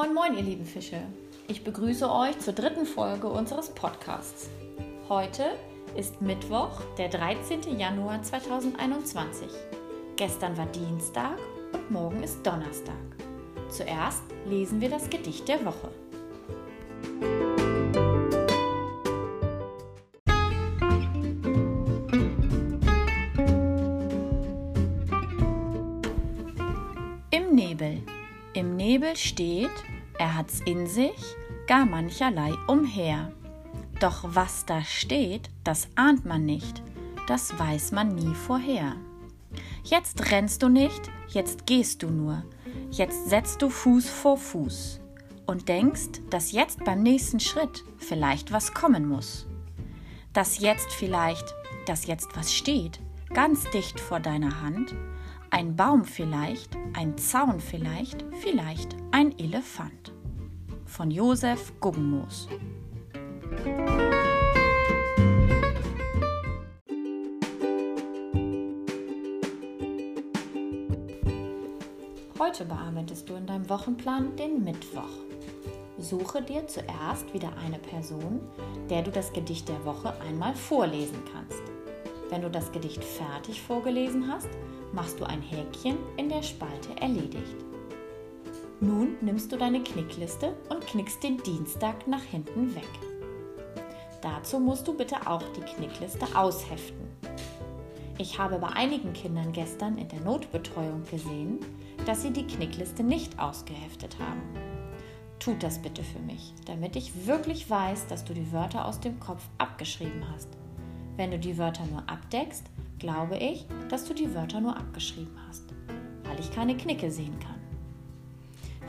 Moin, moin, ihr lieben Fische. Ich begrüße euch zur dritten Folge unseres Podcasts. Heute ist Mittwoch, der 13. Januar 2021. Gestern war Dienstag und morgen ist Donnerstag. Zuerst lesen wir das Gedicht der Woche. Im Nebel. Im Nebel steht, er hat's in sich, gar mancherlei umher. Doch was da steht, das ahnt man nicht, das weiß man nie vorher. Jetzt rennst du nicht, jetzt gehst du nur, jetzt setzt du Fuß vor Fuß und denkst, dass jetzt beim nächsten Schritt vielleicht was kommen muss. Dass jetzt vielleicht, dass jetzt was steht, ganz dicht vor deiner Hand, ein Baum vielleicht, ein Zaun vielleicht, vielleicht ein Elefant. Von Josef Guggenmoos. Heute bearbeitest du in deinem Wochenplan den Mittwoch. Suche dir zuerst wieder eine Person, der du das Gedicht der Woche einmal vorlesen kannst. Wenn du das Gedicht fertig vorgelesen hast, machst du ein Häkchen in der Spalte Erledigt. Nun nimmst du deine Knickliste und knickst den Dienstag nach hinten weg. Dazu musst du bitte auch die Knickliste ausheften. Ich habe bei einigen Kindern gestern in der Notbetreuung gesehen, dass sie die Knickliste nicht ausgeheftet haben. Tut das bitte für mich, damit ich wirklich weiß, dass du die Wörter aus dem Kopf abgeschrieben hast. Wenn du die Wörter nur abdeckst, glaube ich, dass du die Wörter nur abgeschrieben hast, weil ich keine Knicke sehen kann.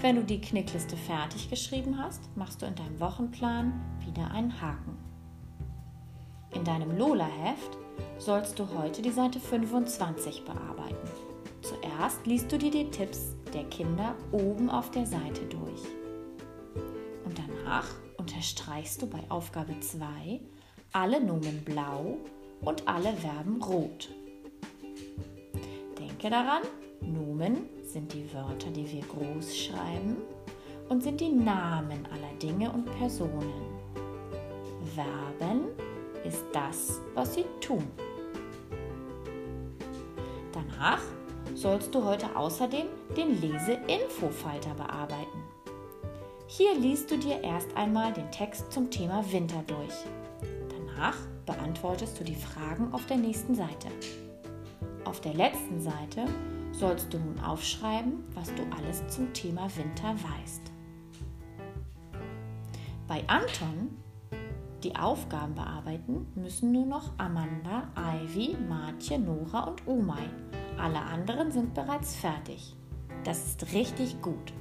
Wenn du die Knickliste fertig geschrieben hast, machst du in deinem Wochenplan wieder einen Haken. In deinem Lola-Heft sollst du heute die Seite 25 bearbeiten. Zuerst liest du dir die Tipps der Kinder oben auf der Seite durch. Und danach unterstreichst du bei Aufgabe 2 alle Nomen blau und alle Verben rot. Denke daran, Nomen sind die Wörter, die wir groß schreiben und sind die Namen aller Dinge und Personen. Verben ist das, was sie tun. Danach sollst du heute außerdem den Lese-Info-Falter bearbeiten. Hier liest du dir erst einmal den Text zum Thema Winter durch. Danach beantwortest du die Fragen auf der nächsten Seite. Auf der letzten Seite sollst du nun aufschreiben, was du alles zum Thema Winter weißt. Bei Anton, die Aufgaben bearbeiten, müssen nur noch Amanda, Ivy, Martje, Nora und Umay. Alle anderen sind bereits fertig. Das ist richtig gut.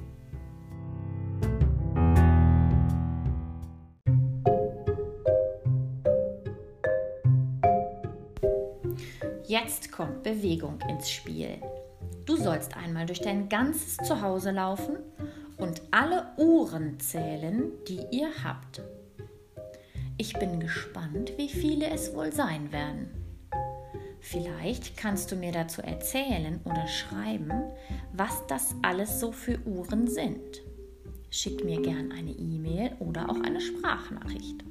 Kommt Bewegung ins Spiel. Du sollst einmal durch dein ganzes Zuhause laufen und alle Uhren zählen, die ihr habt. Ich bin gespannt, wie viele es wohl sein werden. Vielleicht kannst du mir dazu erzählen oder schreiben, was das alles so für Uhren sind. Schick mir gern eine E-Mail oder auch eine Sprachnachricht.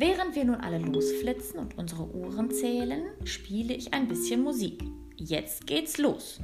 Während wir nun alle losflitzen und unsere Uhren zählen, spiele ich ein bisschen Musik. Jetzt geht's los.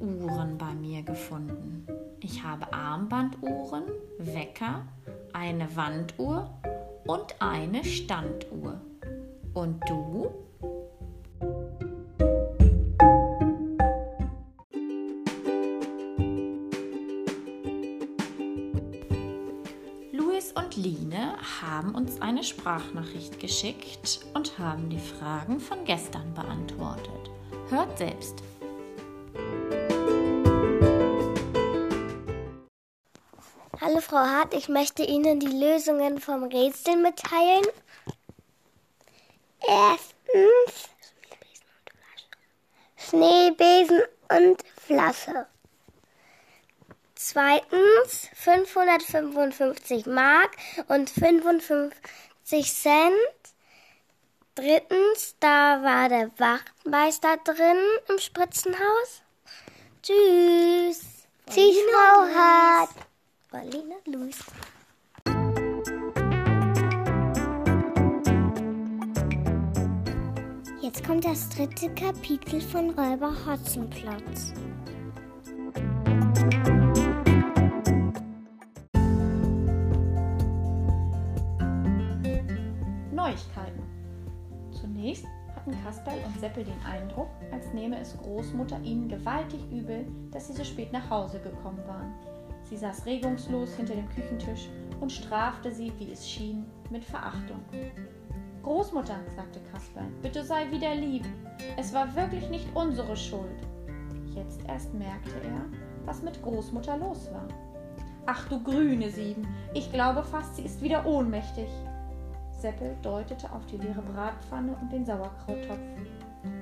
Uhren bei mir gefunden. Ich habe Armbanduhren, Wecker, eine Wanduhr und eine Standuhr. Und du? Luis und Line haben uns eine Sprachnachricht geschickt und haben die Fragen von gestern beantwortet. Hört selbst. Hallo Frau Hart, ich möchte Ihnen die Lösungen vom Rätsel mitteilen. Erstens Schneebesen und Flasche. Zweitens 555 Mark und 55 Cent. Drittens, da war der Wachtmeister drin im Spritzenhaus. Tschüss. Tschüss, Frau Hart. Paulina Luis. Jetzt kommt das dritte Kapitel von Räuber Hotzenplotz. Neuigkeiten. Zunächst hatten Kasperl und Seppel den Eindruck, als nehme es Großmutter ihnen gewaltig übel, dass sie so spät nach Hause gekommen waren. Sie saß regungslos hinter dem Küchentisch und strafte sie, wie es schien, mit Verachtung. Großmutter, sagte Kasperl, bitte sei wieder lieb. Es war wirklich nicht unsere Schuld. Jetzt erst merkte er, was mit Großmutter los war. Ach du grüne Sieben, ich glaube fast, sie ist wieder ohnmächtig. Seppel deutete auf die leere Bratpfanne und den Sauerkrauttopf.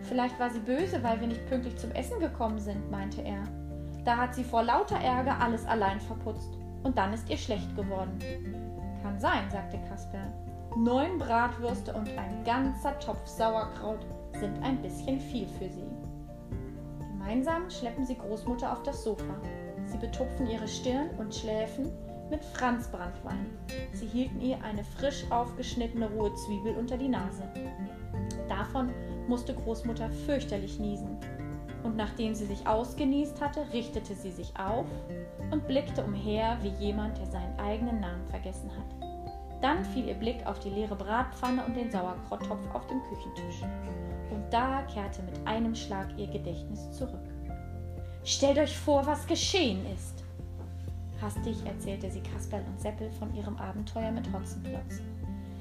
Vielleicht war sie böse, weil wir nicht pünktlich zum Essen gekommen sind, meinte er. Da hat sie vor lauter Ärger alles allein verputzt. Und dann ist ihr schlecht geworden. Kann sein, sagte Kasperl. Neun Bratwürste und ein ganzer Topf Sauerkraut sind ein bisschen viel für sie. Gemeinsam schleppen sie Großmutter auf das Sofa. Sie betupfen ihre Stirn und Schläfen mit Franzbranntwein. Sie hielten ihr eine frisch aufgeschnittene rohe Zwiebel unter die Nase. Davon musste Großmutter fürchterlich niesen und nachdem sie sich ausgenießt hatte, richtete sie sich auf und blickte umher wie jemand, der seinen eigenen Namen vergessen hat. Dann fiel ihr Blick auf die leere Bratpfanne und den Sauerkrauttopf auf dem Küchentisch. Und da kehrte mit einem Schlag ihr Gedächtnis zurück. Stellt euch vor, was geschehen ist. Hastig erzählte sie Kasperl und Seppel von ihrem Abenteuer mit Hotzenplotz.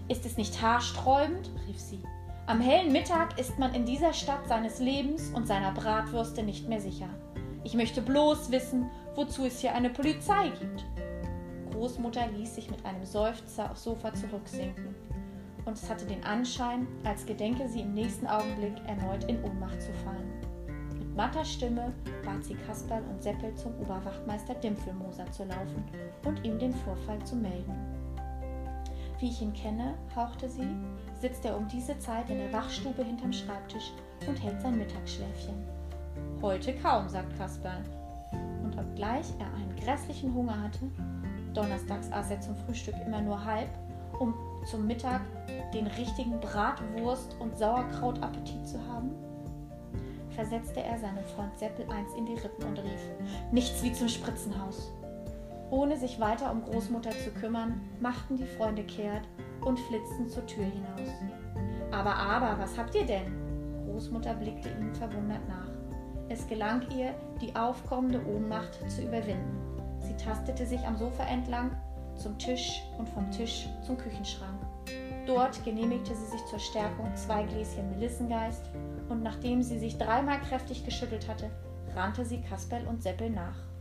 Ist es nicht haarsträubend? rief sie. Am hellen Mittag ist man in dieser Stadt seines Lebens und seiner Bratwürste nicht mehr sicher. Ich möchte bloß wissen, wozu es hier eine Polizei gibt. Großmutter ließ sich mit einem Seufzer aufs Sofa zurücksinken, und es hatte den Anschein, als gedenke sie im nächsten Augenblick erneut in Ohnmacht zu fallen. Mit matter Stimme bat sie Kasperl und Seppel zum Oberwachtmeister Dimpfelmoser zu laufen und ihm den Vorfall zu melden. Wie ich ihn kenne, hauchte sie, sitzt er um diese Zeit in der Wachstube hinterm Schreibtisch und hält sein Mittagsschläfchen. Heute kaum, sagt Kasperl. Und obgleich er einen grässlichen Hunger hatte, donnerstags aß er zum Frühstück immer nur halb, um zum Mittag den richtigen Bratwurst- und Sauerkrautappetit zu haben, versetzte er seinem Freund Seppel eins in die Rippen und rief: Nichts wie zum Spritzenhaus. Ohne sich weiter um Großmutter zu kümmern, machten die Freunde kehrt und flitzten zur Tür hinaus. Aber, aber, was habt ihr denn? Großmutter blickte ihnen verwundert nach. Es gelang ihr, die aufkommende Ohnmacht zu überwinden. Sie tastete sich am Sofa entlang zum Tisch und vom Tisch zum Küchenschrank. Dort genehmigte sie sich zur Stärkung zwei Gläschen Melissengeist und nachdem sie sich dreimal kräftig geschüttelt hatte, rannte sie Kasperl und Seppel nach.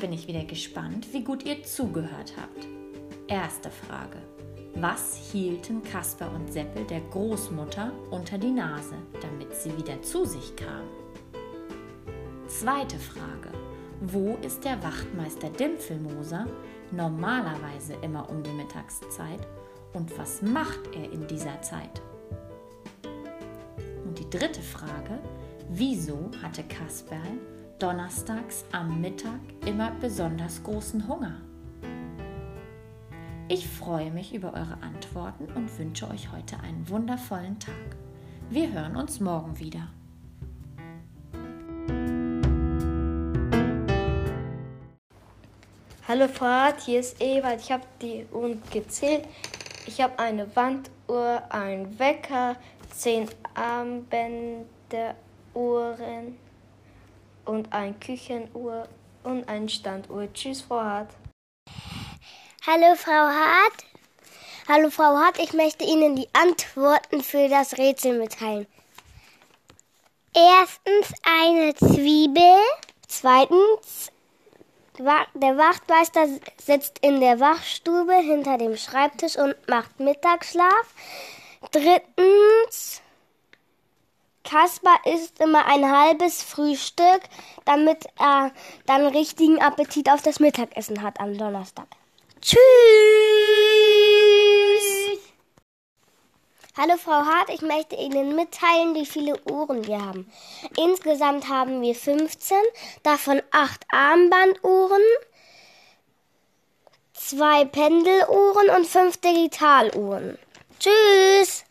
Bin ich wieder gespannt, wie gut ihr zugehört habt. Erste Frage. Was hielten Kasper und Seppel der Großmutter unter die Nase, damit sie wieder zu sich kam? Zweite Frage. Wo ist der Wachtmeister Dimpfelmoser normalerweise immer um die Mittagszeit und was macht er in dieser Zeit? Und die dritte Frage. Wieso hatte Kasperl donnerstags am Mittag immer besonders großen Hunger. Ich freue mich über eure Antworten und wünsche euch heute einen wundervollen Tag. Wir hören uns morgen wieder. Hallo Fahrt, hier ist Ewald. Ich habe die Uhren gezählt. Ich habe eine Wanduhr, einen Wecker, zehn Armbänder, Uhren und eine Küchenuhr und eine Standuhr. Tschüss, Frau Hart. Hallo, Frau Hart. Hallo, Frau Hart. Ich möchte Ihnen die Antworten für das Rätsel mitteilen. Erstens eine Zwiebel. Zweitens, der Wachtmeister sitzt in der Wachstube hinter dem Schreibtisch und macht Mittagsschlaf. Drittens, Kaspar isst immer ein halbes Frühstück, damit er dann richtigen Appetit auf das Mittagessen hat am Donnerstag. Tschüss! Hallo Frau Hart, ich möchte Ihnen mitteilen, wie viele Uhren wir haben. Insgesamt haben wir 15, davon 8 Armbanduhren, 2 Pendeluhren und 5 Digitaluhren. Tschüss!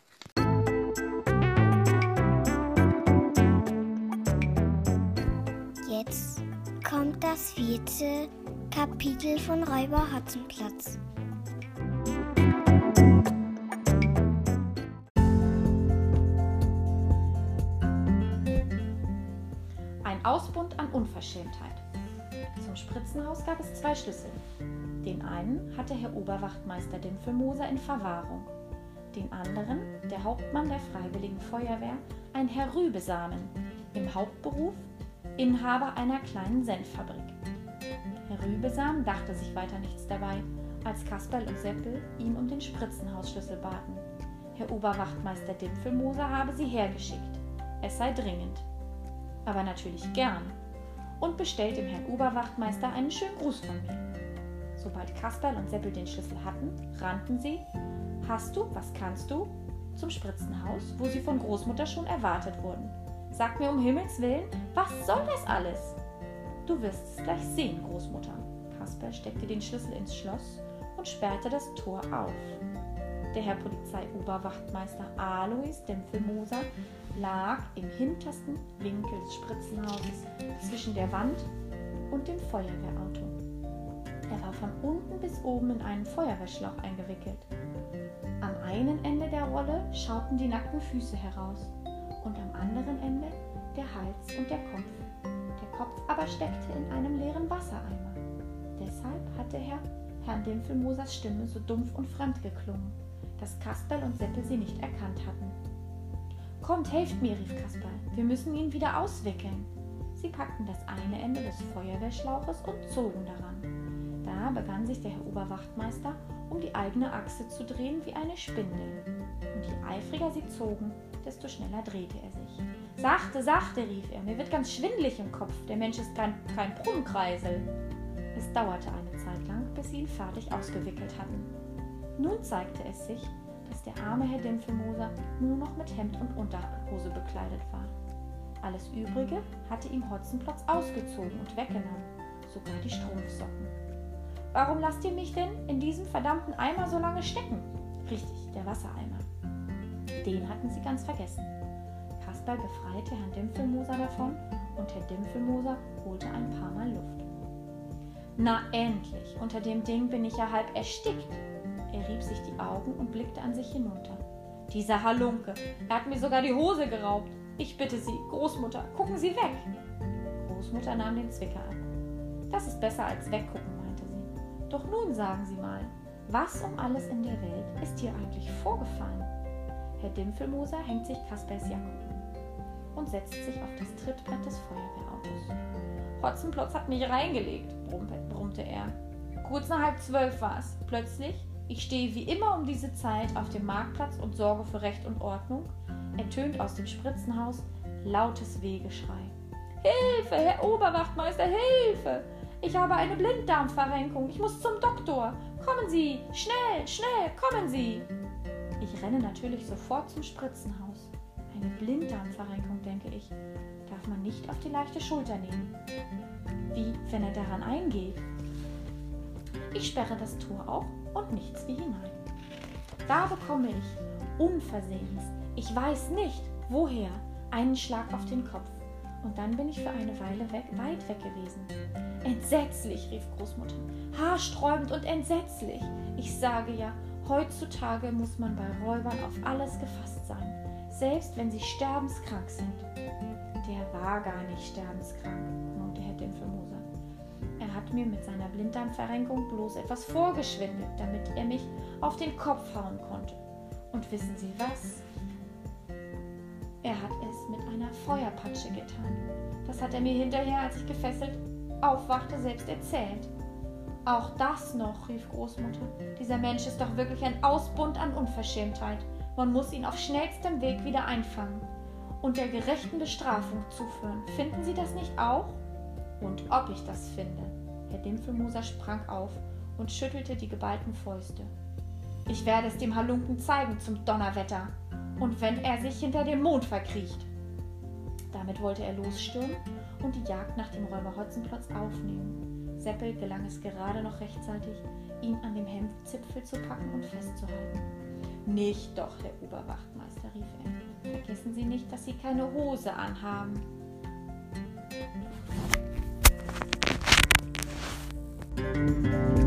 Kommt das vierte Kapitel von Räuber Hotzenplatz. Ein Ausbund an Unverschämtheit. Zum Spritzenhaus gab es zwei Schlüssel. Den einen hatte Herr Oberwachtmeister Dimpfelmoser in Verwahrung. Den anderen, der Hauptmann der Freiwilligen Feuerwehr, ein Herr Rübesamen, im Hauptberuf Inhaber einer kleinen Senffabrik. Herr Rübesam dachte sich weiter nichts dabei, als Kasperl und Seppel ihn um den Spritzenhausschlüssel baten. Herr Oberwachtmeister Dimpfelmoser habe sie hergeschickt. Es sei dringend. Aber natürlich gern. Und bestellt dem Herrn Oberwachtmeister einen schönen Gruß von mir. Sobald Kasperl und Seppel den Schlüssel hatten, rannten sie, hast du, was kannst du, zum Spritzenhaus, wo sie von Großmutter schon erwartet wurden. Sag mir um Himmels willen, was soll das alles? Du wirst es gleich sehen, Großmutter. Kasper steckte den Schlüssel ins Schloss und sperrte das Tor auf. Der Herr Polizeioberwachtmeister Alois Dempfelmoser lag im hintersten Winkel des Spritzenhauses zwischen der Wand und dem Feuerwehrauto. Er war von unten bis oben in einen Feuerwehrschlauch eingewickelt. Am einen Ende der Rolle schauten die nackten Füße heraus und am anderen Ende der Hals und der Kopf. Kopf aber steckte in einem leeren Wassereimer. Deshalb hatte Herr Herrn Dimpfelmosers Stimme so dumpf und fremd geklungen, dass Kasperl und Seppel sie nicht erkannt hatten. Kommt, helft mir, rief Kasperl, wir müssen ihn wieder auswickeln. Sie packten das eine Ende des Feuerwehrschlauches und zogen daran. Da begann sich der Herr Oberwachtmeister um die eigene Achse zu drehen wie eine Spindel. Und je eifriger sie zogen, desto schneller drehte er sich. Sachte, sachte, rief er, mir wird ganz schwindlig im Kopf, der Mensch ist kein, kein Brummkreisel. Es dauerte eine Zeit lang, bis sie ihn fertig ausgewickelt hatten. Nun zeigte es sich, dass der arme Herr Dimpfelmoser nur noch mit Hemd und Unterhose bekleidet war. Alles Übrige hatte ihm Hotzenplotz ausgezogen und weggenommen, sogar die Strumpfsocken. Warum lasst ihr mich denn in diesem verdammten Eimer so lange stecken? Richtig, der Wassereimer. Den hatten sie ganz vergessen. Kasperl befreite Herrn Dimpfelmoser davon und Herr Dimpfelmoser holte ein paar Mal Luft. Na endlich, unter dem Ding bin ich ja halb erstickt. Er rieb sich die Augen und blickte an sich hinunter. Dieser Halunke, er hat mir sogar die Hose geraubt. Ich bitte Sie, Großmutter, gucken Sie weg. Großmutter nahm den Zwicker ab. Das ist besser als weggucken. Doch nun sagen Sie mal, was um alles in der Welt ist hier eigentlich vorgefallen? Herr Dimpfelmoser hängt sich Kaspers Jacke um und setzt sich auf das Trittbrett des Feuerwehrautos. Hotzenplotz hat mich reingelegt, brummte er. Kurz nach halb zwölf war es. Plötzlich, ich stehe wie immer um diese Zeit auf dem Marktplatz und sorge für Recht und Ordnung, ertönt aus dem Spritzenhaus lautes Wehgeschrei. Hilfe, Herr Oberwachtmeister, Hilfe! Ich habe eine Blinddarmverrenkung. Ich muss zum Doktor. Kommen Sie! Schnell, schnell, kommen Sie! Ich renne natürlich sofort zum Spritzenhaus. Eine Blinddarmverrenkung, denke ich, darf man nicht auf die leichte Schulter nehmen. Wie, wenn er daran eingeht? Ich sperre das Tor auf und nichts wie hinein. Da bekomme ich unversehens, ich weiß nicht woher, einen Schlag auf den Kopf. Und dann bin ich für eine Weile weg, weit weg gewesen. Entsetzlich, rief Großmutter. Haarsträubend und entsetzlich. Ich sage ja, heutzutage muss man bei Räubern auf alles gefasst sein, selbst wenn sie sterbenskrank sind. Der war gar nicht sterbenskrank, knurrte Herr Dimpfelmoser. Er hat mir mit seiner Blinddarmverrenkung bloß etwas vorgeschwindelt, damit er mich auf den Kopf hauen konnte. Und wissen Sie was? Er hat es mit einer Feuerpatsche getan. Das hat er mir hinterher, als ich gefesselt aufwachte, selbst erzählt. Auch das noch, rief Großmutter. Dieser Mensch ist doch wirklich ein Ausbund an Unverschämtheit. Man muss ihn auf schnellstem Weg wieder einfangen und der gerechten Bestrafung zuführen. Finden Sie das nicht auch? Und ob ich das finde. Herr Dimpfelmoser sprang auf und schüttelte die geballten Fäuste. Ich werde es dem Halunken zeigen zum Donnerwetter. Und wenn er sich hinter dem Mond verkriecht. Damit wollte er losstürmen und die Jagd nach dem Räuber Hotzenplotz aufnehmen. Seppel gelang es gerade noch rechtzeitig, ihn an dem Hemdzipfel zu packen und festzuhalten. Nicht doch, Herr Oberwachtmeister, rief er. Vergessen Sie nicht, dass Sie keine Hose anhaben. Musik